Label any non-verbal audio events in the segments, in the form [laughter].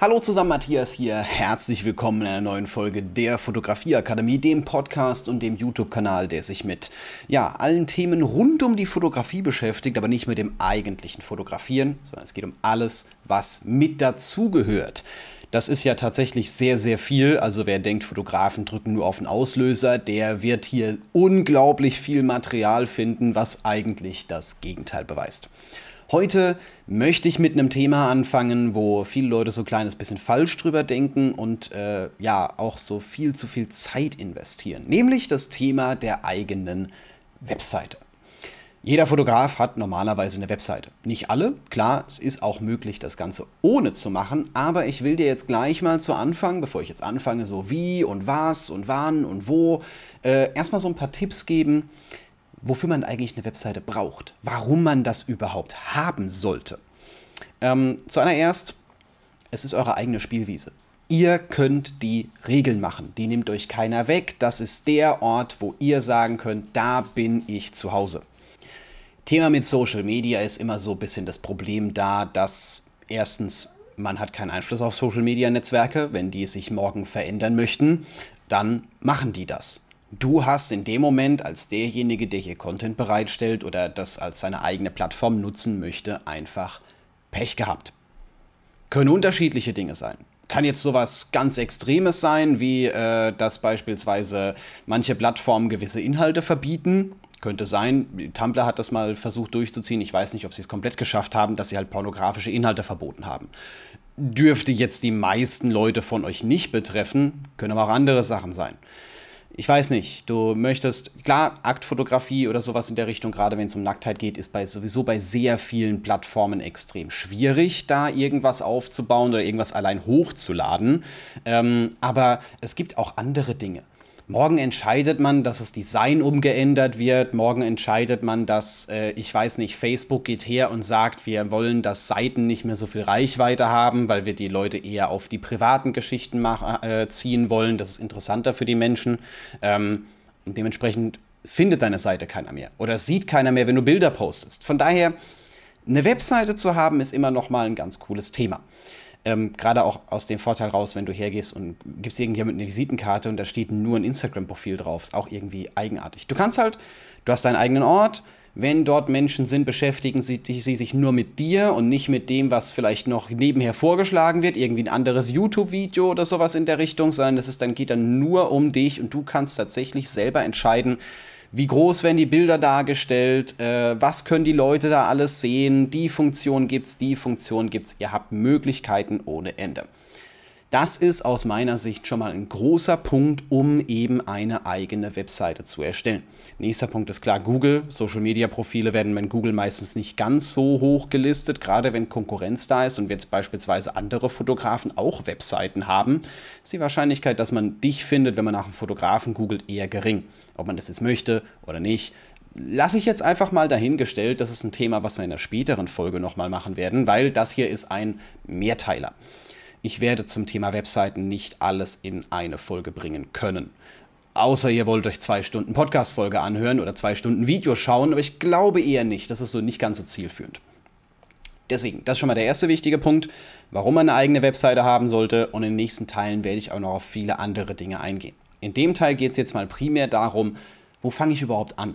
Hallo zusammen, Matthias hier. Herzlich willkommen in einer neuen Folge der Fotografieakademie, dem Podcast und dem YouTube-Kanal, der sich mit ja, allen Themen rund um die Fotografie beschäftigt, aber nicht mit dem eigentlichen Fotografieren, sondern es geht um alles, was mit dazugehört. Das ist ja tatsächlich sehr, sehr viel. Also wer denkt, Fotografen drücken nur auf den Auslöser, der wird hier unglaublich viel Material finden, was eigentlich das Gegenteil beweist. Heute möchte ich mit einem Thema anfangen, wo viele Leute so ein kleines bisschen falsch drüber denken und äh, ja auch so viel zu viel Zeit investieren. Nämlich das Thema der eigenen Webseite. Jeder Fotograf hat normalerweise eine Webseite. Nicht alle, klar, es ist auch möglich, das Ganze ohne zu machen, aber ich will dir jetzt gleich mal zu Anfang, bevor ich jetzt anfange, so wie und was und wann und wo, äh, erstmal so ein paar Tipps geben, wofür man eigentlich eine Webseite braucht, warum man das überhaupt haben sollte. Ähm, zuallererst, es ist eure eigene Spielwiese. Ihr könnt die Regeln machen. Die nimmt euch keiner weg. Das ist der Ort, wo ihr sagen könnt, da bin ich zu Hause. Thema mit Social Media ist immer so ein bisschen das Problem da, dass erstens man hat keinen Einfluss auf Social Media Netzwerke. Wenn die sich morgen verändern möchten, dann machen die das. Du hast in dem Moment als derjenige, der hier Content bereitstellt oder das als seine eigene Plattform nutzen möchte, einfach Pech gehabt. Können unterschiedliche Dinge sein. Kann jetzt sowas ganz Extremes sein, wie äh, dass beispielsweise manche Plattformen gewisse Inhalte verbieten. Könnte sein. Tumblr hat das mal versucht durchzuziehen. Ich weiß nicht, ob sie es komplett geschafft haben, dass sie halt pornografische Inhalte verboten haben. Dürfte jetzt die meisten Leute von euch nicht betreffen, können aber auch andere Sachen sein ich weiß nicht, du möchtest, klar, Aktfotografie oder sowas in der Richtung, gerade wenn es um Nacktheit geht, ist bei, sowieso bei sehr vielen Plattformen extrem schwierig, da irgendwas aufzubauen oder irgendwas allein hochzuladen. Ähm, aber es gibt auch andere Dinge. Morgen entscheidet man, dass das Design umgeändert wird. Morgen entscheidet man, dass, äh, ich weiß nicht, Facebook geht her und sagt, wir wollen, dass Seiten nicht mehr so viel Reichweite haben, weil wir die Leute eher auf die privaten Geschichten äh, ziehen wollen. Das ist interessanter für die Menschen. Ähm, und dementsprechend findet deine Seite keiner mehr oder sieht keiner mehr, wenn du Bilder postest. Von daher, eine Webseite zu haben, ist immer noch mal ein ganz cooles Thema. Ähm, Gerade auch aus dem Vorteil raus, wenn du hergehst und gibst irgendjemand eine Visitenkarte und da steht nur ein Instagram-Profil drauf. Ist auch irgendwie eigenartig. Du kannst halt, du hast deinen eigenen Ort. Wenn dort Menschen sind, beschäftigen sie, sie sich nur mit dir und nicht mit dem, was vielleicht noch nebenher vorgeschlagen wird, irgendwie ein anderes YouTube-Video oder sowas in der Richtung, sondern es ist dann, geht dann nur um dich und du kannst tatsächlich selber entscheiden, wie groß werden die Bilder dargestellt, äh, was können die Leute da alles sehen, die Funktion gibt's, die Funktion gibt's. Ihr habt Möglichkeiten ohne Ende. Das ist aus meiner Sicht schon mal ein großer Punkt, um eben eine eigene Webseite zu erstellen. Nächster Punkt ist klar Google. Social Media Profile werden bei Google meistens nicht ganz so hoch gelistet, gerade wenn Konkurrenz da ist und jetzt beispielsweise andere Fotografen auch Webseiten haben, ist die Wahrscheinlichkeit, dass man dich findet, wenn man nach einem Fotografen googelt, eher gering. Ob man das jetzt möchte oder nicht, lasse ich jetzt einfach mal dahingestellt. Das ist ein Thema, was wir in einer späteren Folge nochmal machen werden, weil das hier ist ein Mehrteiler. Ich werde zum Thema Webseiten nicht alles in eine Folge bringen können. Außer ihr wollt euch zwei Stunden Podcast-Folge anhören oder zwei Stunden Video schauen, aber ich glaube eher nicht. Das ist so nicht ganz so zielführend. Deswegen, das ist schon mal der erste wichtige Punkt, warum man eine eigene Webseite haben sollte. Und in den nächsten Teilen werde ich auch noch auf viele andere Dinge eingehen. In dem Teil geht es jetzt mal primär darum, wo fange ich überhaupt an?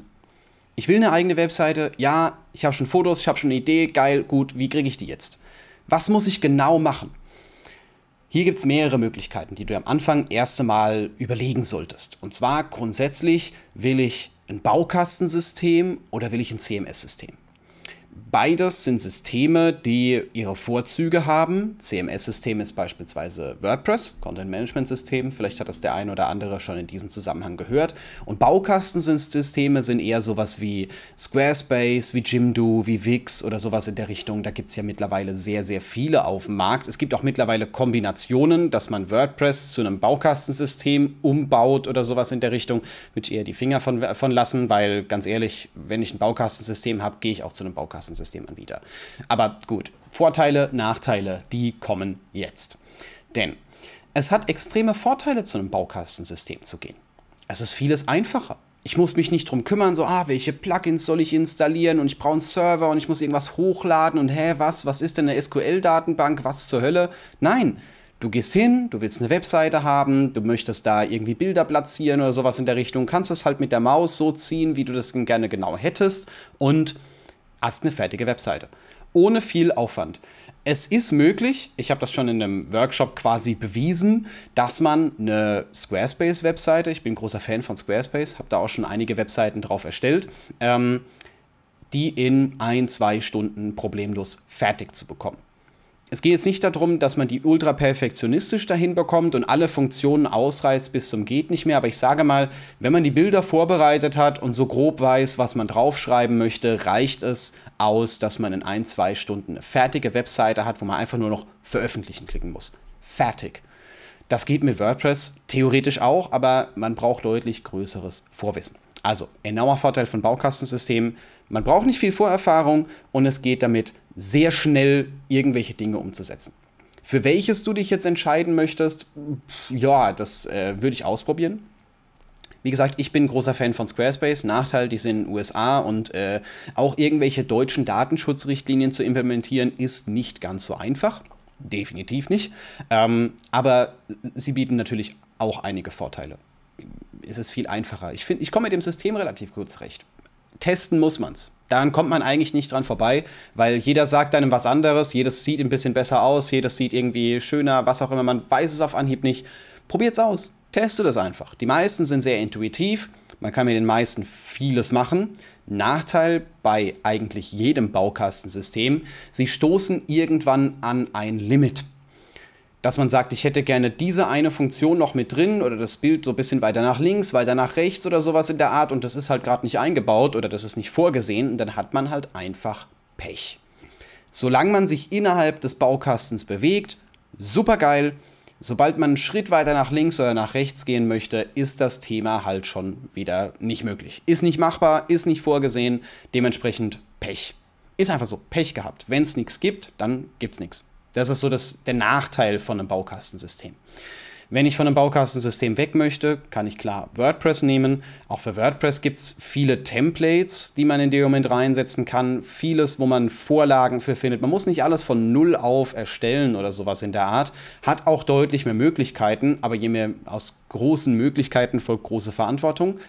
Ich will eine eigene Webseite. Ja, ich habe schon Fotos, ich habe schon eine Idee. Geil, gut, wie kriege ich die jetzt? Was muss ich genau machen? Hier gibt es mehrere Möglichkeiten, die du am Anfang erst einmal überlegen solltest. Und zwar grundsätzlich will ich ein Baukastensystem oder will ich ein CMS-System? Beides sind Systeme, die ihre Vorzüge haben. CMS-System ist beispielsweise WordPress, Content Management System. Vielleicht hat das der ein oder andere schon in diesem Zusammenhang gehört. Und Baukastensysteme sind eher sowas wie Squarespace, wie Jimdo, wie Wix oder sowas in der Richtung. Da gibt es ja mittlerweile sehr, sehr viele auf dem Markt. Es gibt auch mittlerweile Kombinationen, dass man WordPress zu einem Baukastensystem umbaut oder sowas in der Richtung. Würde ich eher die Finger von, von lassen, weil ganz ehrlich, wenn ich ein Baukastensystem habe, gehe ich auch zu einem Baukastensystem. Systemanbieter. Aber gut, Vorteile, Nachteile, die kommen jetzt. Denn es hat extreme Vorteile, zu einem Baukastensystem zu gehen. Es ist vieles einfacher. ich muss mich nicht drum kümmern, so, ah, welche Plugins soll ich installieren und ich brauche einen Server und ich muss irgendwas hochladen und hä, was, was ist denn eine SQL-Datenbank, was zur Hölle? Nein, du gehst hin, du willst eine Webseite haben, du möchtest da irgendwie Bilder platzieren oder sowas in der Richtung, kannst es halt mit der Maus so ziehen, wie du das gerne genau hättest und hast eine fertige Webseite. Ohne viel Aufwand. Es ist möglich, ich habe das schon in einem Workshop quasi bewiesen, dass man eine Squarespace-Webseite, ich bin großer Fan von Squarespace, habe da auch schon einige Webseiten drauf erstellt, ähm, die in ein, zwei Stunden problemlos fertig zu bekommen es geht jetzt nicht darum, dass man die ultra perfektionistisch dahin bekommt und alle Funktionen ausreizt bis zum geht nicht mehr, aber ich sage mal, wenn man die Bilder vorbereitet hat und so grob weiß, was man draufschreiben möchte, reicht es aus, dass man in ein, zwei Stunden eine fertige Webseite hat, wo man einfach nur noch veröffentlichen klicken muss. Fertig. Das geht mit WordPress theoretisch auch, aber man braucht deutlich größeres Vorwissen. Also, enormer Vorteil von Baukastensystemen. Man braucht nicht viel Vorerfahrung und es geht damit sehr schnell irgendwelche Dinge umzusetzen. Für welches du dich jetzt entscheiden möchtest, ja, das äh, würde ich ausprobieren. Wie gesagt, ich bin großer Fan von Squarespace. Nachteil, die sind in den USA und äh, auch irgendwelche deutschen Datenschutzrichtlinien zu implementieren, ist nicht ganz so einfach. Definitiv nicht. Ähm, aber sie bieten natürlich auch einige Vorteile. Es ist viel einfacher. Ich finde, ich komme mit dem System relativ gut zurecht testen muss man es. Daran kommt man eigentlich nicht dran vorbei, weil jeder sagt einem was anderes, jedes sieht ein bisschen besser aus, jedes sieht irgendwie schöner, was auch immer, man weiß es auf Anhieb nicht. Probiert's aus, teste das einfach. Die meisten sind sehr intuitiv, man kann mit den meisten vieles machen. Nachteil bei eigentlich jedem Baukastensystem, sie stoßen irgendwann an ein Limit dass man sagt, ich hätte gerne diese eine Funktion noch mit drin oder das Bild so ein bisschen weiter nach links, weiter nach rechts oder sowas in der Art und das ist halt gerade nicht eingebaut oder das ist nicht vorgesehen dann hat man halt einfach Pech. Solange man sich innerhalb des Baukastens bewegt, super geil. Sobald man einen Schritt weiter nach links oder nach rechts gehen möchte, ist das Thema halt schon wieder nicht möglich. Ist nicht machbar, ist nicht vorgesehen, dementsprechend Pech. Ist einfach so, Pech gehabt. Wenn es nichts gibt, dann gibt es nichts. Das ist so das, der Nachteil von einem Baukastensystem. Wenn ich von einem Baukastensystem weg möchte, kann ich klar WordPress nehmen. Auch für WordPress gibt es viele Templates, die man in dem Moment reinsetzen kann. Vieles, wo man Vorlagen für findet. Man muss nicht alles von Null auf erstellen oder sowas in der Art. Hat auch deutlich mehr Möglichkeiten, aber je mehr aus großen Möglichkeiten folgt große Verantwortung.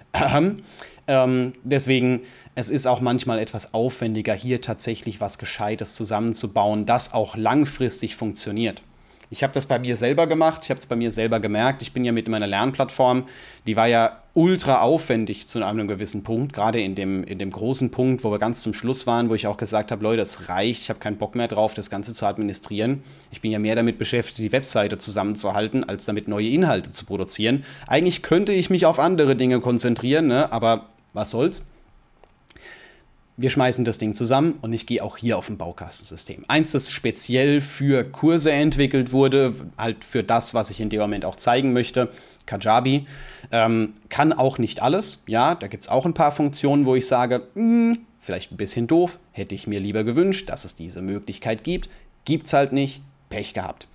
Ähm, deswegen, es ist auch manchmal etwas aufwendiger, hier tatsächlich was Gescheites zusammenzubauen, das auch langfristig funktioniert. Ich habe das bei mir selber gemacht, ich habe es bei mir selber gemerkt. Ich bin ja mit meiner Lernplattform, die war ja ultra aufwendig zu einem gewissen Punkt, gerade in dem, in dem großen Punkt, wo wir ganz zum Schluss waren, wo ich auch gesagt habe, Leute, es reicht, ich habe keinen Bock mehr drauf, das Ganze zu administrieren. Ich bin ja mehr damit beschäftigt, die Webseite zusammenzuhalten, als damit neue Inhalte zu produzieren. Eigentlich könnte ich mich auf andere Dinge konzentrieren, ne? aber was soll's? Wir schmeißen das Ding zusammen und ich gehe auch hier auf ein Baukastensystem. Eins, das speziell für Kurse entwickelt wurde, halt für das, was ich in dem Moment auch zeigen möchte. Kajabi ähm, kann auch nicht alles. Ja, da gibt es auch ein paar Funktionen, wo ich sage, mh, hm, vielleicht ein bisschen doof, hätte ich mir lieber gewünscht, dass es diese Möglichkeit gibt. Gibt es halt nicht, Pech gehabt.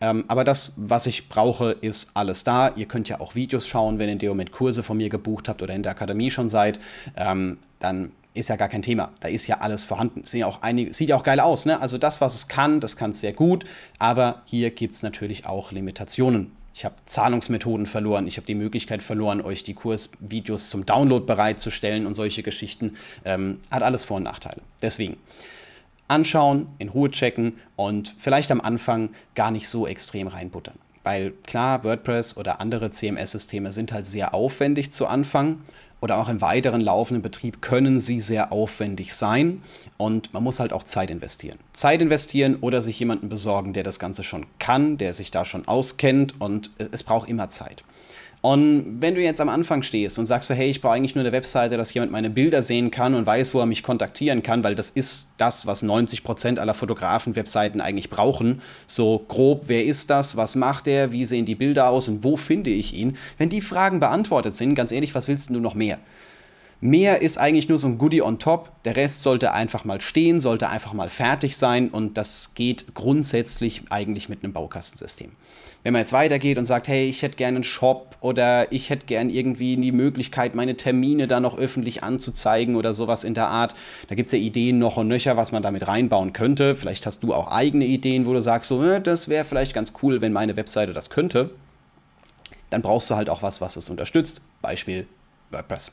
Ähm, aber das, was ich brauche, ist alles da. Ihr könnt ja auch Videos schauen, wenn ihr in dem Moment Kurse von mir gebucht habt oder in der Akademie schon seid. Ähm, dann ist ja gar kein Thema. Da ist ja alles vorhanden. Sieht ja auch, einige, sieht ja auch geil aus. Ne? Also das, was es kann, das kann es sehr gut. Aber hier gibt es natürlich auch Limitationen. Ich habe Zahlungsmethoden verloren. Ich habe die Möglichkeit verloren, euch die Kursvideos zum Download bereitzustellen und solche Geschichten. Ähm, hat alles Vor- und Nachteile. Deswegen anschauen, in Ruhe checken und vielleicht am Anfang gar nicht so extrem reinbuttern. Weil klar, WordPress oder andere CMS-Systeme sind halt sehr aufwendig zu Anfang oder auch im weiteren laufenden Betrieb können sie sehr aufwendig sein und man muss halt auch Zeit investieren. Zeit investieren oder sich jemanden besorgen, der das Ganze schon kann, der sich da schon auskennt und es braucht immer Zeit. Und wenn du jetzt am Anfang stehst und sagst so, hey, ich brauche eigentlich nur eine Webseite, dass jemand meine Bilder sehen kann und weiß, wo er mich kontaktieren kann, weil das ist das, was 90% aller Fotografen-Webseiten eigentlich brauchen. So grob, wer ist das, was macht er, wie sehen die Bilder aus und wo finde ich ihn? Wenn die Fragen beantwortet sind, ganz ehrlich, was willst du noch mehr? Mehr ist eigentlich nur so ein Goodie on top. Der Rest sollte einfach mal stehen, sollte einfach mal fertig sein und das geht grundsätzlich eigentlich mit einem Baukastensystem. Wenn man jetzt weitergeht und sagt, hey, ich hätte gerne einen Shop oder ich hätte gerne irgendwie die Möglichkeit, meine Termine da noch öffentlich anzuzeigen oder sowas in der Art, da gibt es ja Ideen noch und nöcher, was man damit reinbauen könnte. Vielleicht hast du auch eigene Ideen, wo du sagst, so, äh, das wäre vielleicht ganz cool, wenn meine Webseite das könnte. Dann brauchst du halt auch was, was es unterstützt. Beispiel WordPress.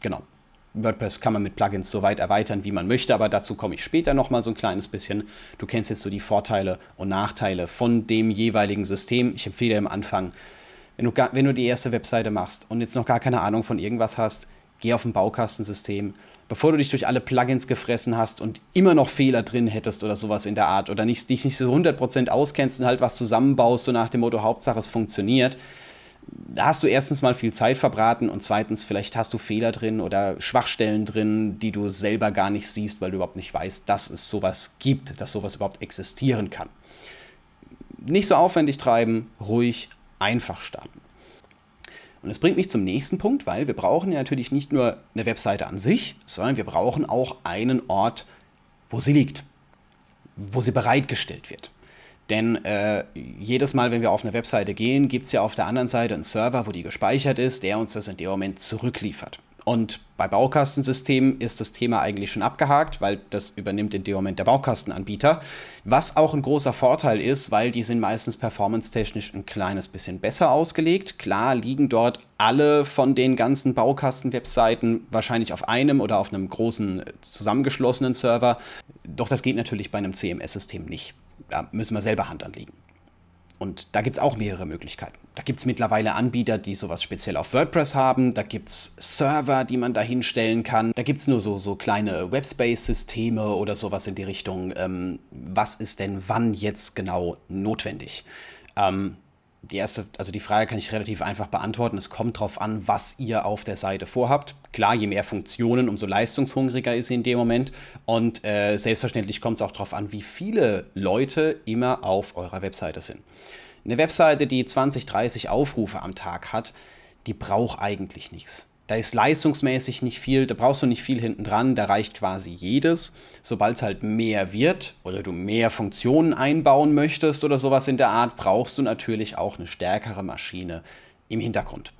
Genau. WordPress kann man mit Plugins so weit erweitern, wie man möchte, aber dazu komme ich später nochmal so ein kleines bisschen. Du kennst jetzt so die Vorteile und Nachteile von dem jeweiligen System. Ich empfehle am Anfang, wenn du, gar, wenn du die erste Webseite machst und jetzt noch gar keine Ahnung von irgendwas hast, geh auf ein Baukastensystem. Bevor du dich durch alle Plugins gefressen hast und immer noch Fehler drin hättest oder sowas in der Art oder nicht, dich nicht so 100% auskennst und halt was zusammenbaust, so nach dem Motto, Hauptsache es funktioniert, da hast du erstens mal viel Zeit verbraten und zweitens, vielleicht hast du Fehler drin oder Schwachstellen drin, die du selber gar nicht siehst, weil du überhaupt nicht weißt, dass es sowas gibt, dass sowas überhaupt existieren kann. Nicht so aufwendig treiben, ruhig, einfach starten. Und das bringt mich zum nächsten Punkt, weil wir brauchen ja natürlich nicht nur eine Webseite an sich, sondern wir brauchen auch einen Ort, wo sie liegt, wo sie bereitgestellt wird. Denn äh, jedes Mal, wenn wir auf eine Webseite gehen, gibt es ja auf der anderen Seite einen Server, wo die gespeichert ist, der uns das in dem Moment zurückliefert. Und bei Baukastensystemen ist das Thema eigentlich schon abgehakt, weil das übernimmt in dem Moment der Baukastenanbieter. Was auch ein großer Vorteil ist, weil die sind meistens performance-technisch ein kleines bisschen besser ausgelegt. Klar liegen dort alle von den ganzen Baukasten-Webseiten wahrscheinlich auf einem oder auf einem großen zusammengeschlossenen Server. Doch das geht natürlich bei einem CMS-System nicht da müssen wir selber Hand anlegen. Und da gibt es auch mehrere Möglichkeiten. Da gibt es mittlerweile Anbieter, die sowas speziell auf WordPress haben. Da gibt es Server, die man da hinstellen kann. Da gibt es nur so, so kleine Webspace-Systeme oder sowas in die Richtung. Ähm, was ist denn wann jetzt genau notwendig? Ähm, die erste, also die Frage kann ich relativ einfach beantworten. Es kommt darauf an, was ihr auf der Seite vorhabt. Klar, je mehr Funktionen, umso leistungshungriger ist sie in dem Moment. Und äh, selbstverständlich kommt es auch darauf an, wie viele Leute immer auf eurer Webseite sind. Eine Webseite, die 20, 30 Aufrufe am Tag hat, die braucht eigentlich nichts. Da ist leistungsmäßig nicht viel, da brauchst du nicht viel hinten dran, da reicht quasi jedes. Sobald es halt mehr wird oder du mehr Funktionen einbauen möchtest oder sowas in der Art, brauchst du natürlich auch eine stärkere Maschine im Hintergrund.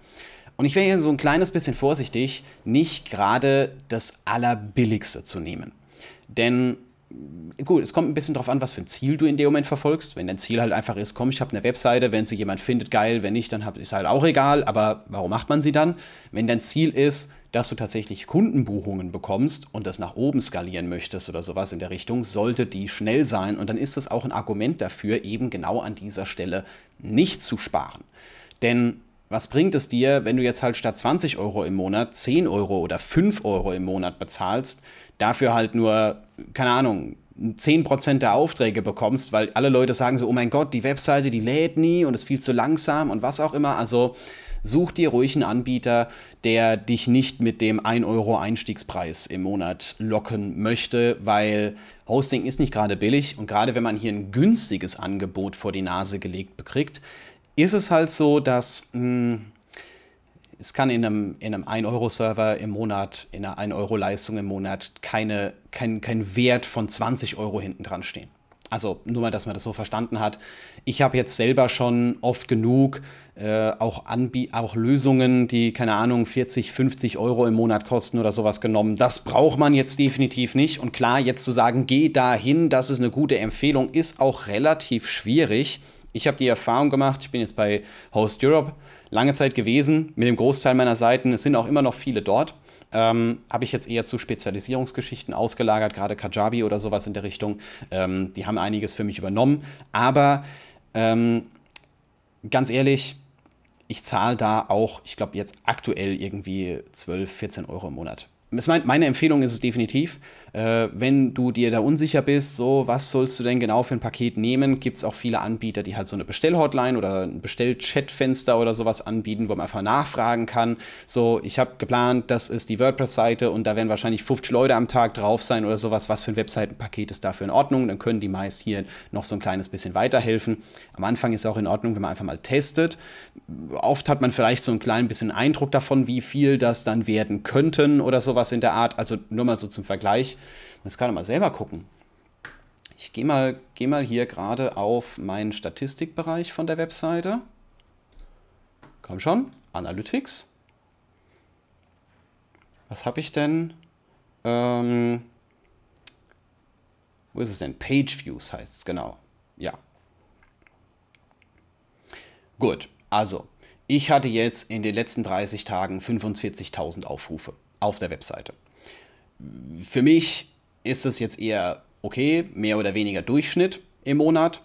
Und ich wäre hier so ein kleines bisschen vorsichtig, nicht gerade das Allerbilligste zu nehmen. Denn gut, es kommt ein bisschen darauf an, was für ein Ziel du in dem Moment verfolgst. Wenn dein Ziel halt einfach ist, komm, ich habe eine Webseite, wenn sie jemand findet, geil, wenn nicht, dann ist es halt auch egal, aber warum macht man sie dann? Wenn dein Ziel ist, dass du tatsächlich Kundenbuchungen bekommst und das nach oben skalieren möchtest oder sowas in der Richtung, sollte die schnell sein und dann ist das auch ein Argument dafür, eben genau an dieser Stelle nicht zu sparen. Denn was bringt es dir, wenn du jetzt halt statt 20 Euro im Monat 10 Euro oder 5 Euro im Monat bezahlst, dafür halt nur, keine Ahnung, 10% der Aufträge bekommst, weil alle Leute sagen so, oh mein Gott, die Webseite, die lädt nie und ist viel zu langsam und was auch immer. Also such dir ruhig einen Anbieter, der dich nicht mit dem 1 Euro Einstiegspreis im Monat locken möchte, weil Hosting ist nicht gerade billig und gerade wenn man hier ein günstiges Angebot vor die Nase gelegt bekriegt, ist es halt so, dass mh, hm, es kann in einem, in einem 1-Euro-Server im Monat, in einer 1-Euro-Leistung im Monat keine, kein, kein Wert von 20 Euro hinten dran stehen. Also nur mal, dass man das so verstanden hat. Ich habe jetzt selber schon oft genug äh, auch, auch Lösungen, die, keine Ahnung, 40, 50 Euro im Monat kosten oder sowas genommen. Das braucht man jetzt definitiv nicht. Und klar, jetzt zu sagen, geh dahin, das ist eine gute Empfehlung, ist auch relativ schwierig ich habe die Erfahrung gemacht, ich bin jetzt bei Host Europe lange Zeit gewesen, mit dem Großteil meiner Seiten, es sind auch immer noch viele dort, ähm, habe ich jetzt eher zu Spezialisierungsgeschichten ausgelagert, gerade Kajabi oder sowas in der Richtung. Ähm, die haben einiges für mich übernommen, aber ähm, ganz ehrlich, ich zahle da auch, ich glaube jetzt aktuell irgendwie 12, 14 Euro im Monat meine Empfehlung ist es definitiv, äh, wenn du dir da unsicher bist, so was sollst du denn genau für ein Paket nehmen, gibt es auch viele Anbieter, die halt so eine Bestellhotline oder ein Bestellchatfenster oder sowas anbieten, wo man einfach nachfragen kann. So, ich habe geplant, das ist die WordPress-Seite und da werden wahrscheinlich 50 Leute am Tag drauf sein oder sowas. Was für ein Webseitenpaket ist dafür in Ordnung? Dann können die meist hier noch so ein kleines bisschen weiterhelfen. Am Anfang ist es auch in Ordnung, wenn man einfach mal testet. Oft hat man vielleicht so ein klein bisschen Eindruck davon, wie viel das dann werden könnten oder sowas in der Art. Also nur mal so zum Vergleich. Das kann man mal selber gucken. Ich gehe mal, geh mal hier gerade auf meinen Statistikbereich von der Webseite. Komm schon, Analytics. Was habe ich denn? Ähm, wo ist es denn? Page Views heißt es, genau. Ja. Gut, also, ich hatte jetzt in den letzten 30 Tagen 45.000 Aufrufe auf der Webseite. Für mich ist es jetzt eher okay, mehr oder weniger Durchschnitt im Monat.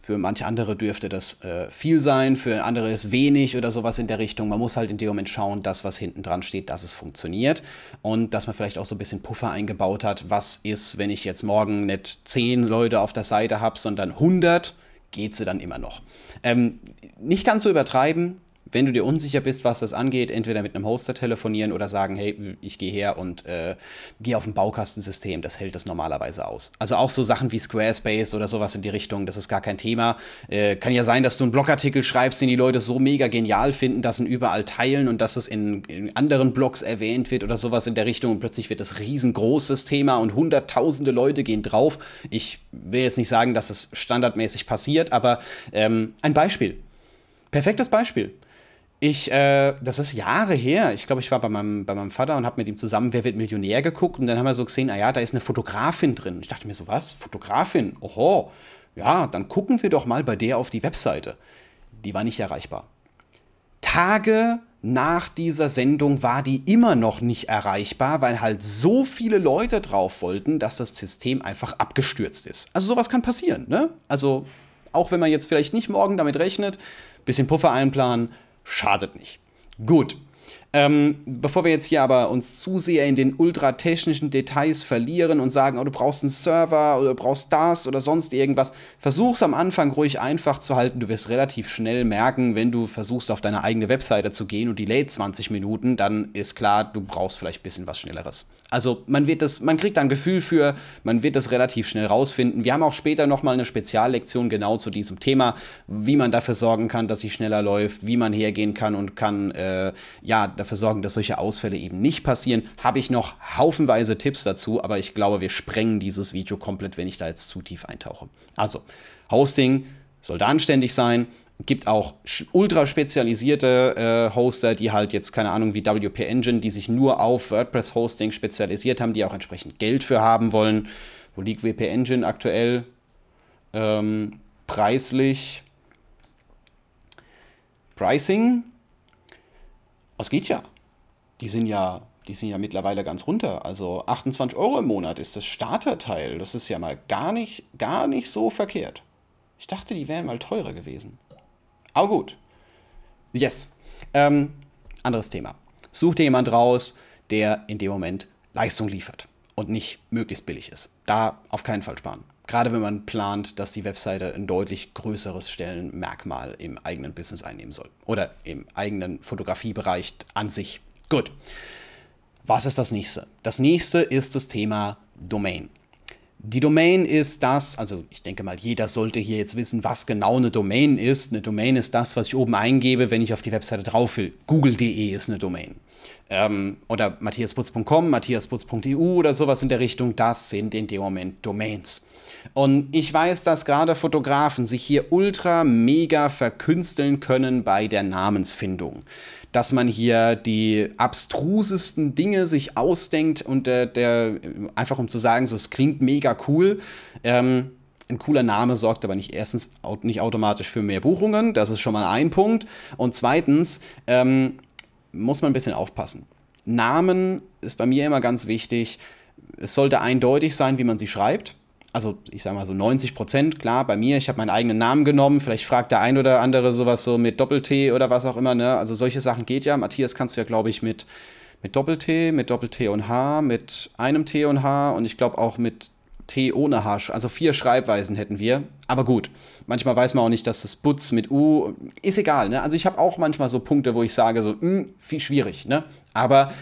Für manche andere dürfte das äh, viel sein, für andere ist wenig oder sowas in der Richtung. Man muss halt in dem Moment schauen, dass was hinten dran steht, dass es funktioniert und dass man vielleicht auch so ein bisschen Puffer eingebaut hat. Was ist, wenn ich jetzt morgen nicht 10 Leute auf der Seite habe, sondern 100? Geht sie dann immer noch. Ähm, nicht ganz so übertreiben, wenn du dir unsicher bist, was das angeht, entweder mit einem Hoster telefonieren oder sagen, hey, ich gehe her und äh, gehe auf ein Baukastensystem, das hält das normalerweise aus. Also auch so Sachen wie Squarespace oder sowas in die Richtung, das ist gar kein Thema. Äh, kann ja sein, dass du einen Blogartikel schreibst, den die Leute so mega genial finden, dass sie ihn überall teilen und dass es in, in anderen Blogs erwähnt wird oder sowas in der Richtung und plötzlich wird das riesengroßes Thema und hunderttausende Leute gehen drauf. Ich will jetzt nicht sagen, dass es standardmäßig passiert, aber ähm, ein Beispiel. Perfektes Beispiel. Ich, äh, das ist Jahre her. Ich glaube, ich war bei meinem, bei meinem Vater und habe mit ihm zusammen Wer wird Millionär geguckt und dann haben wir so gesehen, ah ja, da ist eine Fotografin drin. Ich dachte mir so, was? Fotografin? Oho. Ja, dann gucken wir doch mal bei der auf die Webseite. Die war nicht erreichbar. Tage nach dieser Sendung war die immer noch nicht erreichbar, weil halt so viele Leute drauf wollten, dass das System einfach abgestürzt ist. Also sowas kann passieren, ne? Also auch wenn man jetzt vielleicht nicht morgen damit rechnet, bisschen Puffer einplanen, schadet nicht. Gut. Ähm, bevor wir jetzt hier aber uns zu sehr in den ultratechnischen Details verlieren und sagen, oh, du brauchst einen Server oder du brauchst das oder sonst irgendwas, versuch's am Anfang ruhig einfach zu halten. Du wirst relativ schnell merken, wenn du versuchst, auf deine eigene Webseite zu gehen und die lädt 20 Minuten, dann ist klar, du brauchst vielleicht ein bisschen was Schnelleres. Also man wird das, man kriegt da ein Gefühl für, man wird das relativ schnell rausfinden. Wir haben auch später nochmal eine Speziallektion genau zu diesem Thema, wie man dafür sorgen kann, dass sie schneller läuft, wie man hergehen kann und kann, äh, ja, dafür sorgen, dass solche Ausfälle eben nicht passieren. Habe ich noch haufenweise Tipps dazu, aber ich glaube, wir sprengen dieses Video komplett, wenn ich da jetzt zu tief eintauche. Also, Hosting sollte anständig sein, gibt auch ultra spezialisierte äh, Hoster, die halt jetzt, keine Ahnung, wie WP Engine, die sich nur auf WordPress-Hosting spezialisiert haben, die auch entsprechend Geld für haben wollen. Wo liegt WP Engine aktuell? Ähm, preislich. Pricing? Was geht ja? Die sind ja, die sind ja mittlerweile ganz runter. Also 28 Euro im Monat ist das Starterteil. Das ist ja mal gar nicht, gar nicht so verkehrt. Ich dachte, die wären mal teurer gewesen. Aber gut. Yes. Ähm, anderes Thema. Such dir jemand raus, der in dem Moment Leistung liefert und nicht möglichst billig ist. Da auf keinen Fall sparen. Gerade wenn man plant, dass die Webseite ein deutlich größeres Stellenmerkmal im eigenen Business einnehmen soll. Oder im eigenen Fotografiebereich an sich. Gut. Was ist das nächste? Das nächste ist das Thema Domain. Die Domain ist das, also ich denke mal, jeder sollte hier jetzt wissen, was genau eine Domain ist. Eine Domain ist das, was ich oben eingebe, wenn ich auf die Webseite drauf will. Google.de ist eine Domain. Ähm, oder matthiasputz.com, matthiasputz.eu oder sowas in der Richtung. Das sind in dem Moment Domains. Und ich weiß, dass gerade Fotografen sich hier ultra mega verkünsteln können bei der Namensfindung dass man hier die abstrusesten Dinge sich ausdenkt und der, der einfach um zu sagen, so es klingt mega cool. Ähm, ein cooler Name sorgt aber nicht erstens nicht automatisch für mehr Buchungen, das ist schon mal ein Punkt. Und zweitens ähm, muss man ein bisschen aufpassen. Namen ist bei mir immer ganz wichtig. Es sollte eindeutig sein, wie man sie schreibt also ich sage mal so 90 Prozent, klar, bei mir, ich habe meinen eigenen Namen genommen, vielleicht fragt der ein oder andere sowas so mit Doppel-T oder was auch immer, ne? Also solche Sachen geht ja. Matthias kannst du ja, glaube ich, mit, mit Doppel-T, mit Doppel-T und H, mit einem T und H und ich glaube auch mit T ohne H. Also vier Schreibweisen hätten wir. Aber gut, manchmal weiß man auch nicht, dass das Butz mit U ist egal. Ne? Also ich habe auch manchmal so Punkte, wo ich sage so, mh, hm, viel schwierig. Ne? Aber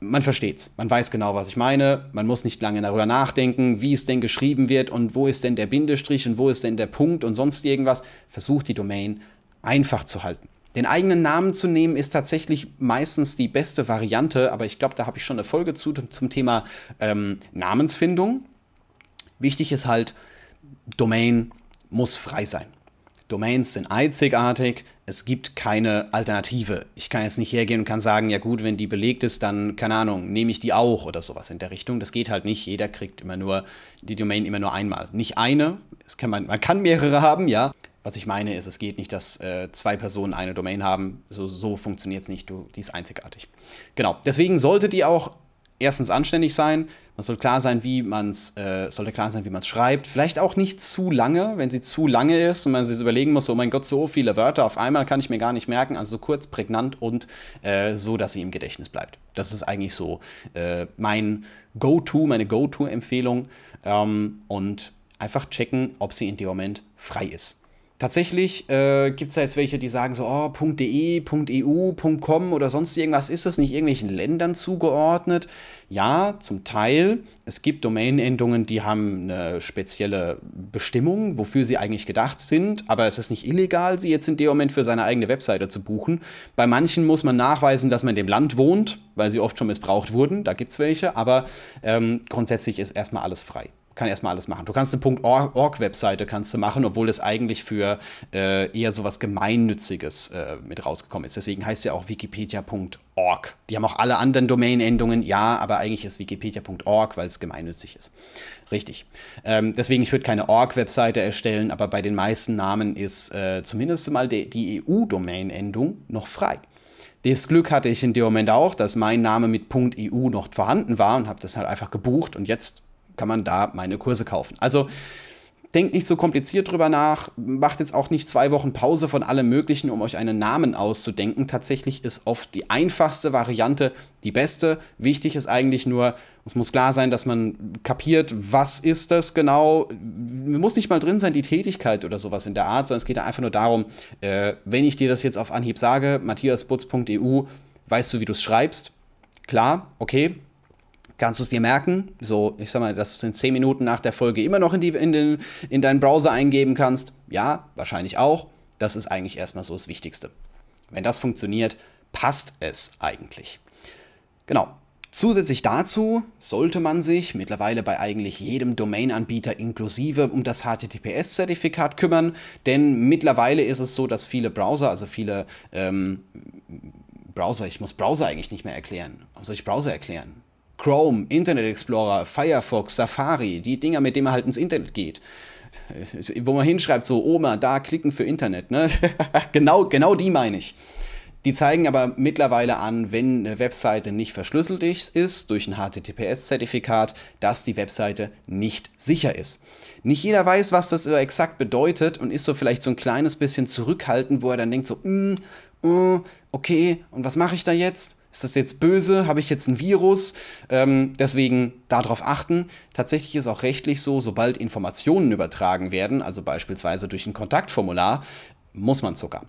man versteht's. Man weiß genau, was ich meine. Man muss nicht lange darüber nachdenken, wie es denn geschrieben wird und wo ist denn der Bindestrich und wo ist denn der Punkt und sonst irgendwas. Versucht die Domain einfach zu halten. Den eigenen Namen zu nehmen ist tatsächlich meistens die beste Variante, aber ich glaube, da habe ich schon eine Folge zu zum Thema ähm, Namensfindung. Wichtig ist halt, Domain muss frei sein. Domains sind einzigartig, es gibt keine Alternative. Ich kann jetzt nicht hergehen und kann sagen, ja gut, wenn die belegt ist, dann, keine Ahnung, nehme ich die auch oder sowas in der Richtung. Das geht halt nicht. Jeder kriegt immer nur die Domain immer nur einmal. Nicht eine, kann man, man kann mehrere haben, ja. Was ich meine ist, es geht nicht, dass äh, zwei Personen eine Domain haben. So, so funktioniert es nicht. Du, die ist einzigartig. Genau. Deswegen sollte die auch erstens anständig sein, man soll klar sein, wie man es, äh, sollte klar sein, wie man es schreibt. Vielleicht auch nicht zu lange, wenn sie zu lange ist und man sich überlegen muss, oh mein Gott, so viele Wörter auf einmal kann ich mir gar nicht merken. Also kurz, prägnant und äh, so, dass sie im Gedächtnis bleibt. Das ist eigentlich so äh, mein Go-To, meine Go-To-Empfehlung. Ähm, und einfach checken, ob sie in dem Moment frei ist. Tatsächlich äh, gibt es da jetzt welche, die sagen so, oh, .de, .eu, .com oder sonst irgendwas. Ist das nicht irgendwelchen Ländern zugeordnet? Ja, zum Teil. Es gibt Domain-Endungen, die haben eine spezielle Bestimmung, wofür sie eigentlich gedacht sind. Aber es ist nicht illegal, sie jetzt in dem Moment für seine eigene Webseite zu buchen. Bei manchen muss man nachweisen, dass man in dem Land wohnt, weil sie oft schon missbraucht wurden. Da gibt es welche. Aber ähm, grundsätzlich ist erstmal alles frei kann erstmal alles machen. Du kannst eine .org-Webseite kannst du machen, obwohl es eigentlich für äh, eher so was Gemeinnütziges äh, mit rausgekommen ist. Deswegen heißt ja auch wikipedia.org. Die haben auch alle anderen Domain-Endungen, ja, aber eigentlich ist wikipedia.org, weil es gemeinnützig ist. Richtig. Ähm, deswegen, ich würde keine Org-Webseite erstellen, aber bei den meisten Namen ist äh, zumindest mal die, die EU-Domain-Endung noch frei. Das Glück hatte ich in dem Moment auch, dass mein Name mit .eu noch vorhanden war und habe das halt einfach gebucht und jetzt kann man da meine Kurse kaufen. Also denkt nicht so kompliziert drüber nach, macht jetzt auch nicht zwei Wochen Pause von allem Möglichen, um euch einen Namen auszudenken. Tatsächlich ist oft die einfachste Variante die beste. Wichtig ist eigentlich nur, es muss klar sein, dass man kapiert, was ist das genau. Muss nicht mal drin sein, die Tätigkeit oder sowas in der Art, sondern es geht einfach nur darum, äh, wenn ich dir das jetzt auf Anhieb sage, matthiasbutz.eu, weißt du, wie du es schreibst? Klar, okay, kannst du es dir merken. So, ich sag mal, dass du es in 10 Minuten nach der Folge immer noch in, die, in, den, in deinen Browser eingeben kannst. Ja, wahrscheinlich auch. Das ist eigentlich erstmal so das Wichtigste. Wenn das funktioniert, passt es eigentlich. Genau. Zusätzlich dazu sollte man sich mittlerweile bei eigentlich jedem Domain-Anbieter inklusive um das HTTPS-Zertifikat kümmern, denn mittlerweile ist es so, dass viele Browser, also viele ähm, Browser, ich muss Browser eigentlich nicht mehr erklären. Warum soll ich Browser erklären? Chrome, Internet Explorer, Firefox, Safari, die Dinger, mit denen man halt ins Internet geht. Wo man hinschreibt, so Oma, da klicken für Internet. Ne? [laughs] genau, genau die meine ich. Die zeigen aber mittlerweile an, wenn eine Webseite nicht verschlüsselt ist durch ein HTTPS-Zertifikat, dass die Webseite nicht sicher ist. Nicht jeder weiß, was das exakt bedeutet und ist so vielleicht so ein kleines bisschen zurückhaltend, wo er dann denkt so, mm, uh, okay, und was mache ich da jetzt? Ist das jetzt böse? Habe ich jetzt ein Virus? Ähm, deswegen darauf achten. Tatsächlich ist auch rechtlich so, sobald Informationen übertragen werden, also beispielsweise durch ein Kontaktformular, muss man sogar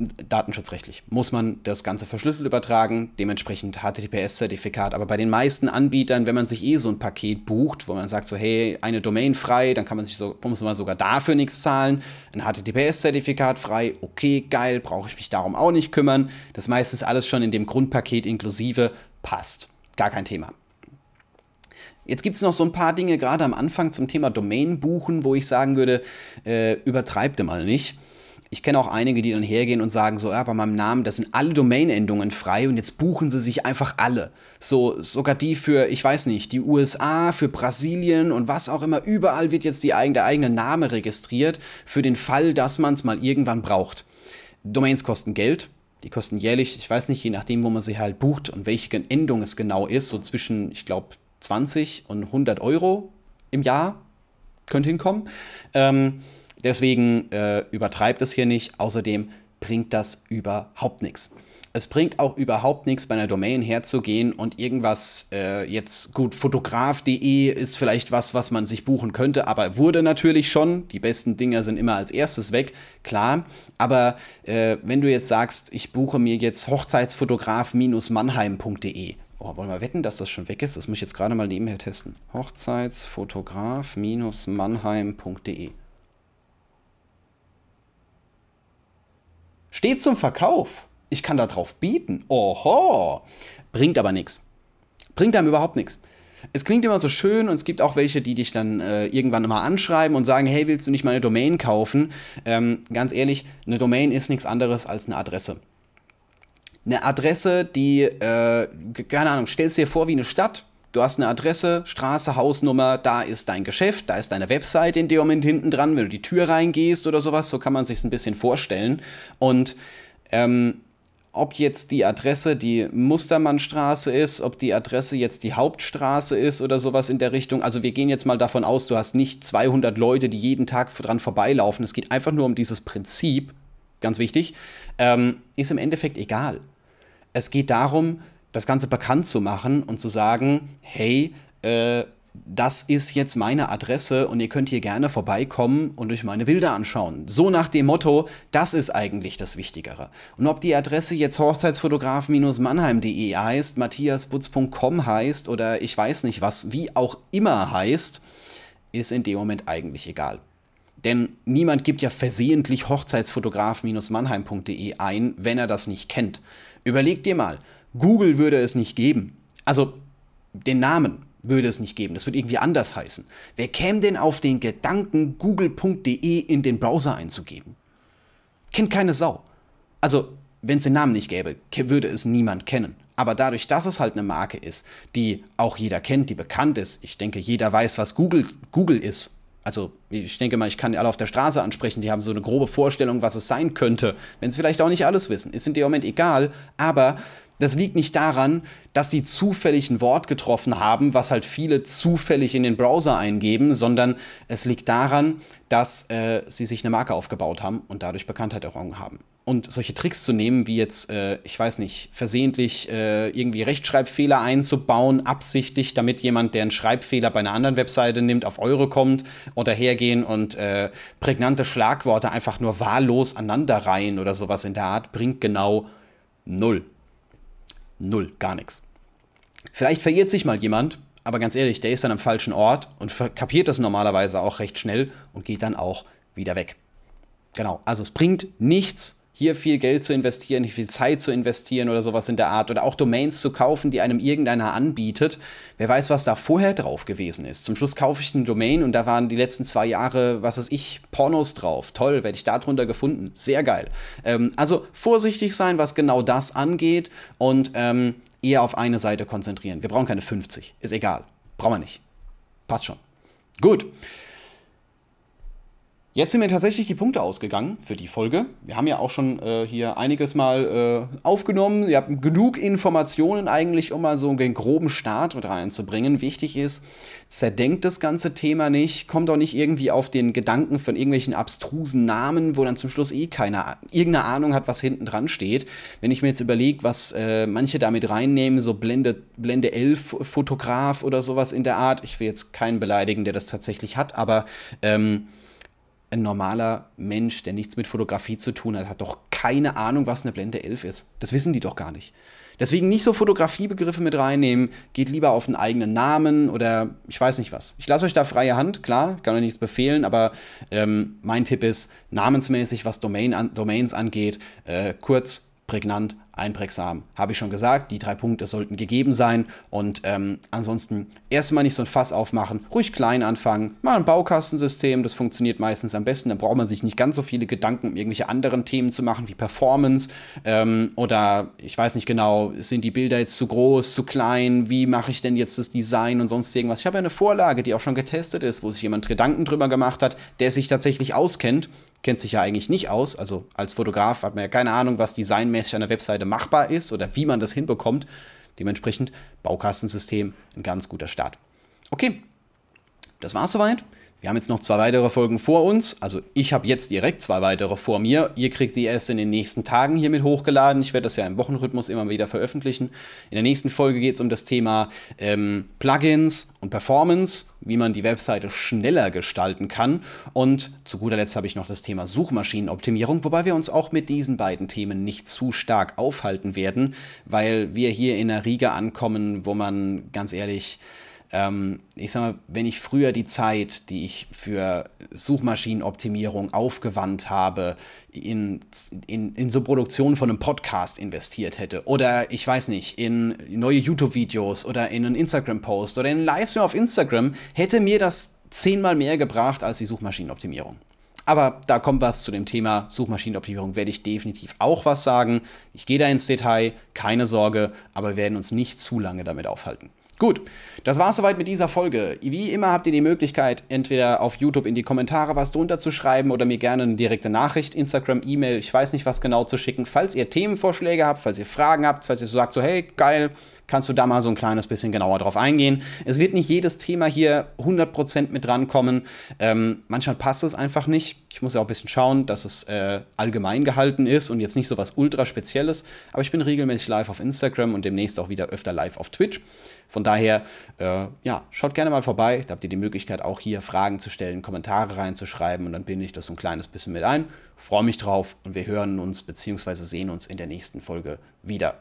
datenschutzrechtlich muss man das Ganze verschlüsselt übertragen, dementsprechend HTTPS-Zertifikat. Aber bei den meisten Anbietern, wenn man sich eh so ein Paket bucht, wo man sagt so, hey, eine Domain frei, dann kann man sich so, muss man sogar dafür nichts zahlen. Ein HTTPS-Zertifikat frei, okay, geil, brauche ich mich darum auch nicht kümmern. Das meistens alles schon in dem Grundpaket inklusive passt. Gar kein Thema. Jetzt gibt es noch so ein paar Dinge, gerade am Anfang zum Thema Domain buchen, wo ich sagen würde, äh, übertreibt mal nicht ich kenne auch einige, die dann hergehen und sagen so, ja, bei meinem Namen, das sind alle Domain-Endungen frei und jetzt buchen sie sich einfach alle. So, sogar die für, ich weiß nicht, die USA, für Brasilien und was auch immer. Überall wird jetzt die, der eigene Name registriert für den Fall, dass man es mal irgendwann braucht. Domains kosten Geld. Die kosten jährlich, ich weiß nicht, je nachdem, wo man sie halt bucht und welche Endung es genau ist, so zwischen, ich glaube, 20 und 100 Euro im Jahr könnte hinkommen. Ähm, Deswegen äh, übertreibt es hier nicht. Außerdem bringt das überhaupt nichts. Es bringt auch überhaupt nichts, bei einer Domain herzugehen und irgendwas äh, jetzt gut, fotograf.de ist vielleicht was, was man sich buchen könnte, aber wurde natürlich schon. Die besten Dinger sind immer als erstes weg, klar. Aber äh, wenn du jetzt sagst, ich buche mir jetzt Hochzeitsfotograf-mannheim.de, Oh, wollen wir wetten, dass das schon weg ist? Das muss ich jetzt gerade mal nebenher testen. Hochzeitsfotograf-mannheim.de Steht zum Verkauf. Ich kann da drauf bieten. Oho. Bringt aber nichts. Bringt einem überhaupt nichts. Es klingt immer so schön und es gibt auch welche, die dich dann äh, irgendwann mal anschreiben und sagen, hey, willst du nicht mal eine Domain kaufen? Ähm, ganz ehrlich, eine Domain ist nichts anderes als eine Adresse. Eine Adresse, die, äh, keine Ahnung, stellst dir vor wie eine Stadt. Du hast eine Adresse, Straße, Hausnummer, da ist dein Geschäft, da ist deine Website in dem Moment hinten dran, wenn du die Tür reingehst oder sowas, so kann man sich ein bisschen vorstellen. Und ähm, ob jetzt die Adresse die Mustermannstraße ist, ob die Adresse jetzt die Hauptstraße ist oder sowas in der Richtung. Also wir gehen jetzt mal davon aus, du hast nicht 200 Leute, die jeden Tag dran vorbeilaufen. Es geht einfach nur um dieses Prinzip, ganz wichtig, ähm, ist im Endeffekt egal. Es geht darum, das Ganze bekannt zu machen und zu sagen, hey, äh, das ist jetzt meine Adresse und ihr könnt hier gerne vorbeikommen und euch meine Bilder anschauen. So nach dem Motto, das ist eigentlich das Wichtigere. Und ob die Adresse jetzt Hochzeitsfotograf-mannheim.de heißt, matthiasbutz.com heißt oder ich weiß nicht was, wie auch immer heißt, ist in dem Moment eigentlich egal. Denn niemand gibt ja versehentlich Hochzeitsfotograf-mannheim.de ein, wenn er das nicht kennt. Überleg dir mal, Google würde es nicht geben. Also den Namen würde es nicht geben. Das würde irgendwie anders heißen. Wer käme denn auf den Gedanken, google.de in den Browser einzugeben? Kennt keine Sau. Also, wenn es den Namen nicht gäbe, würde es niemand kennen. Aber dadurch, dass es halt eine Marke ist, die auch jeder kennt, die bekannt ist, ich denke, jeder weiß, was Google, Google ist. Also, ich denke mal, ich kann die alle auf der Straße ansprechen, die haben so eine grobe Vorstellung, was es sein könnte. Wenn sie vielleicht auch nicht alles wissen, ist in dem Moment egal, aber das liegt nicht daran, dass die zufällig ein Wort getroffen haben, was halt viele zufällig in den Browser eingeben, sondern es liegt daran, dass äh, sie sich eine Marke aufgebaut haben und dadurch Bekanntheit errungen haben. Und solche Tricks zu nehmen, wie jetzt, äh, ich weiß nicht, versehentlich äh, irgendwie Rechtschreibfehler einzubauen, absichtlich, damit jemand, der einen Schreibfehler bei einer anderen Webseite nimmt, auf eure kommt oder hergehen und äh, prägnante Schlagworte einfach nur wahllos aneinanderreihen oder sowas in der Art, bringt genau null. Null, gar nichts. Vielleicht verirrt sich mal jemand, aber ganz ehrlich, der ist dann am falschen Ort und kapiert das normalerweise auch recht schnell und geht dann auch wieder weg. Genau, also es bringt nichts, hier viel Geld zu investieren, viel Zeit zu investieren oder sowas in der Art oder auch Domains zu kaufen, die einem irgendeiner anbietet. Wer weiß, was da vorher drauf gewesen ist. Zum Schluss kaufe ich eine Domain und da waren die letzten zwei Jahre, was weiß ich, Pornos drauf. Toll, werde ich da drunter gefunden. Sehr geil. Ähm, also vorsichtig sein, was genau das angeht und ähm, eher auf eine Seite konzentrieren. Wir brauchen keine 50. Ist egal. Brauchen wir nicht. Passt schon. Gut. Jetzt sind mir tatsächlich die Punkte ausgegangen für die Folge. Wir haben ja auch schon äh, hier einiges mal äh, aufgenommen. Ihr habt genug Informationen eigentlich, um mal so einen groben Start mit reinzubringen. Wichtig ist, zerdenkt das ganze Thema nicht, kommt auch nicht irgendwie auf den Gedanken von irgendwelchen abstrusen Namen, wo dann zum Schluss eh keiner irgendeine Ahnung hat, was hinten dran steht. Wenn ich mir jetzt überlege, was äh, manche damit reinnehmen, so Blende, Blende 11 Fotograf oder sowas in der Art. Ich will jetzt keinen beleidigen, der das tatsächlich hat, aber ähm, ein normaler Mensch, der nichts mit Fotografie zu tun hat, hat doch keine Ahnung, was eine Blende 11 ist. Das wissen die doch gar nicht. Deswegen nicht so Fotografiebegriffe mit reinnehmen, geht lieber auf einen eigenen Namen oder ich weiß nicht was. Ich lasse euch da freie Hand, klar, kann euch nichts befehlen, aber ähm, mein Tipp ist, namensmäßig, was Domain an, Domains angeht, äh, kurz, prägnant, einprägsam. Habe ich schon gesagt, die drei Punkte sollten gegeben sein. Und ähm, ansonsten erstmal nicht so ein Fass aufmachen, ruhig klein anfangen, mal ein Baukastensystem, das funktioniert meistens am besten. Dann braucht man sich nicht ganz so viele Gedanken, um irgendwelche anderen Themen zu machen, wie Performance ähm, oder ich weiß nicht genau, sind die Bilder jetzt zu groß, zu klein, wie mache ich denn jetzt das Design und sonst irgendwas. Ich habe ja eine Vorlage, die auch schon getestet ist, wo sich jemand Gedanken drüber gemacht hat, der sich tatsächlich auskennt kennt sich ja eigentlich nicht aus. Also als Fotograf hat man ja keine Ahnung, was designmäßig an der Webseite machbar ist oder wie man das hinbekommt. Dementsprechend Baukastensystem ein ganz guter Start. Okay, das war's soweit. Wir haben jetzt noch zwei weitere Folgen vor uns. Also ich habe jetzt direkt zwei weitere vor mir. Ihr kriegt die erst in den nächsten Tagen hiermit hochgeladen. Ich werde das ja im Wochenrhythmus immer wieder veröffentlichen. In der nächsten Folge geht es um das Thema ähm, Plugins und Performance, wie man die Webseite schneller gestalten kann. Und zu guter Letzt habe ich noch das Thema Suchmaschinenoptimierung, wobei wir uns auch mit diesen beiden Themen nicht zu stark aufhalten werden, weil wir hier in einer Riege ankommen, wo man ganz ehrlich ähm, ich sag mal, wenn ich früher die Zeit, die ich für Suchmaschinenoptimierung aufgewandt habe, in, in, in so Produktion von einem Podcast investiert hätte oder ich weiß nicht, in neue YouTube-Videos oder in einen Instagram-Post oder in einen Livestream auf Instagram, hätte mir das zehnmal mehr gebracht als die Suchmaschinenoptimierung. Aber da kommt was zu dem Thema Suchmaschinenoptimierung, werde ich definitiv auch was sagen. Ich gehe da ins Detail, keine Sorge, aber wir werden uns nicht zu lange damit aufhalten. Gut, das war's soweit mit dieser Folge. Wie immer habt ihr die Möglichkeit, entweder auf YouTube in die Kommentare was drunter zu schreiben oder mir gerne eine direkte Nachricht, Instagram, E-Mail, ich weiß nicht was genau zu schicken. Falls ihr Themenvorschläge habt, falls ihr Fragen habt, falls ihr so sagt, so hey, geil, kannst du da mal so ein kleines bisschen genauer drauf eingehen. Es wird nicht jedes Thema hier 100% mit drankommen. Ähm, manchmal passt es einfach nicht. Ich muss ja auch ein bisschen schauen, dass es äh, allgemein gehalten ist und jetzt nicht so was ultra Spezielles. Aber ich bin regelmäßig live auf Instagram und demnächst auch wieder öfter live auf Twitch. Von daher, äh, ja, schaut gerne mal vorbei. Da habt ihr die Möglichkeit, auch hier Fragen zu stellen, Kommentare reinzuschreiben und dann binde ich das so ein kleines bisschen mit ein. Freue mich drauf und wir hören uns bzw. sehen uns in der nächsten Folge wieder.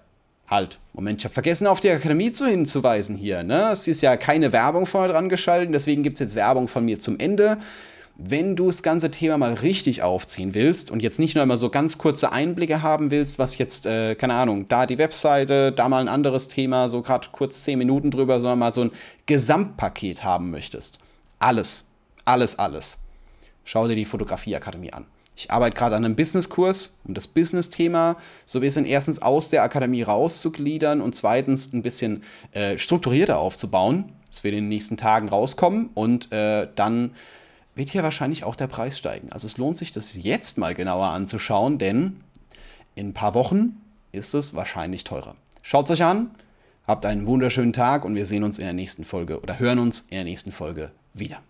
Halt, Moment, ich habe vergessen, auf die Akademie zu hinzuweisen hier. Ne? Es ist ja keine Werbung vorne dran geschaltet, deswegen gibt es jetzt Werbung von mir zum Ende. Wenn du das ganze Thema mal richtig aufziehen willst und jetzt nicht nur immer so ganz kurze Einblicke haben willst, was jetzt, äh, keine Ahnung, da die Webseite, da mal ein anderes Thema, so gerade kurz 10 Minuten drüber, sondern mal so ein Gesamtpaket haben möchtest. Alles, alles, alles. Schau dir die Fotografieakademie an. Ich arbeite gerade an einem Businesskurs, um das Business-Thema so ein bisschen erstens aus der Akademie rauszugliedern und zweitens ein bisschen äh, strukturierter aufzubauen. Das wird in den nächsten Tagen rauskommen und äh, dann wird hier wahrscheinlich auch der Preis steigen. Also es lohnt sich, das jetzt mal genauer anzuschauen, denn in ein paar Wochen ist es wahrscheinlich teurer. Schaut es euch an, habt einen wunderschönen Tag und wir sehen uns in der nächsten Folge oder hören uns in der nächsten Folge wieder.